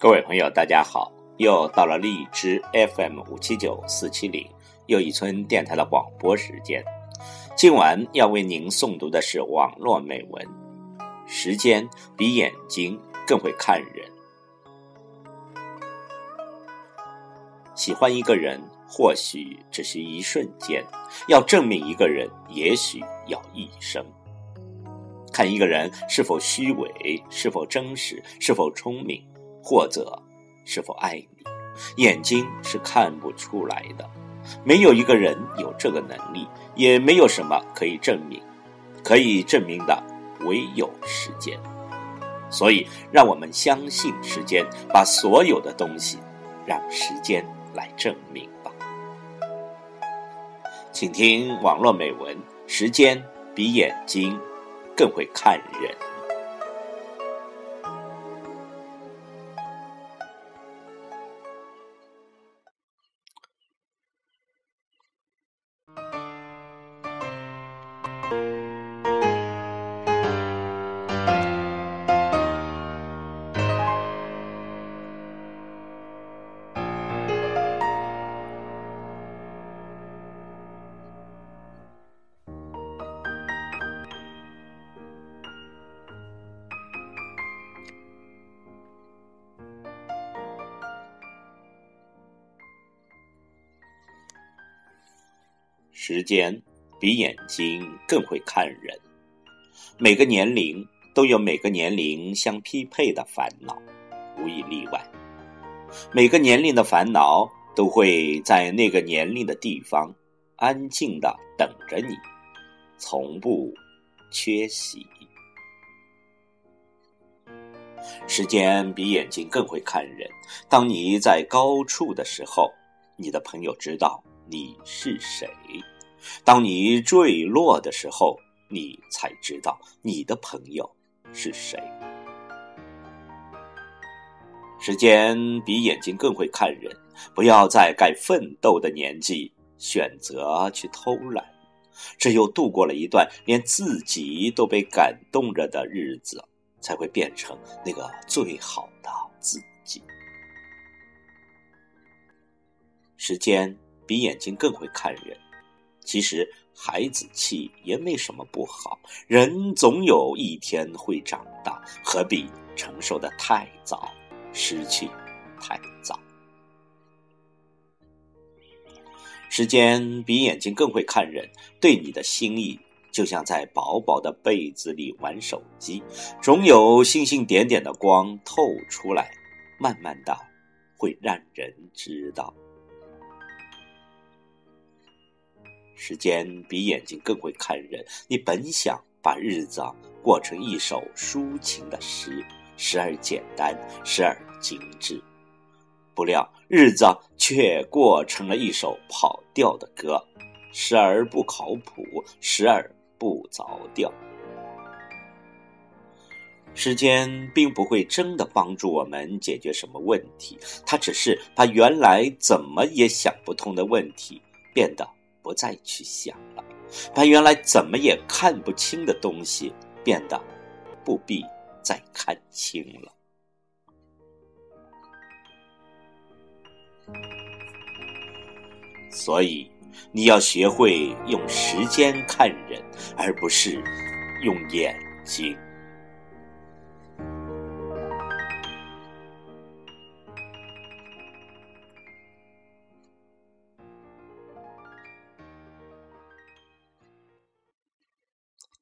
各位朋友，大家好！又到了荔枝 FM 五七九四七零又一村电台的广播时间。今晚要为您诵读的是网络美文。时间比眼睛更会看人。喜欢一个人，或许只是一瞬间；要证明一个人，也许要一生。看一个人是否虚伪，是否真实，是否聪明。或者是否爱你，眼睛是看不出来的。没有一个人有这个能力，也没有什么可以证明。可以证明的唯有时间。所以，让我们相信时间，把所有的东西让时间来证明吧。请听网络美文：时间比眼睛更会看人。时间比眼睛更会看人。每个年龄都有每个年龄相匹配的烦恼，无一例外。每个年龄的烦恼都会在那个年龄的地方安静的等着你，从不缺席。时间比眼睛更会看人。当你在高处的时候，你的朋友知道。你是谁？当你坠落的时候，你才知道你的朋友是谁。时间比眼睛更会看人，不要在该奋斗的年纪选择去偷懒。只有度过了一段连自己都被感动着的日子，才会变成那个最好的自己。时间。比眼睛更会看人，其实孩子气也没什么不好。人总有一天会长大，何必承受的太早，失去太早？时间比眼睛更会看人，对你的心意，就像在薄薄的被子里玩手机，总有星星点点的光透出来，慢慢的会让人知道。时间比眼睛更会看人。你本想把日子过成一首抒情的诗，时而简单，时而精致，不料日子却过成了一首跑调的歌，时而不靠谱，时而不着调。时间并不会真的帮助我们解决什么问题，它只是把原来怎么也想不通的问题变得。不再去想了，把原来怎么也看不清的东西变得不必再看清了。所以，你要学会用时间看人，而不是用眼睛。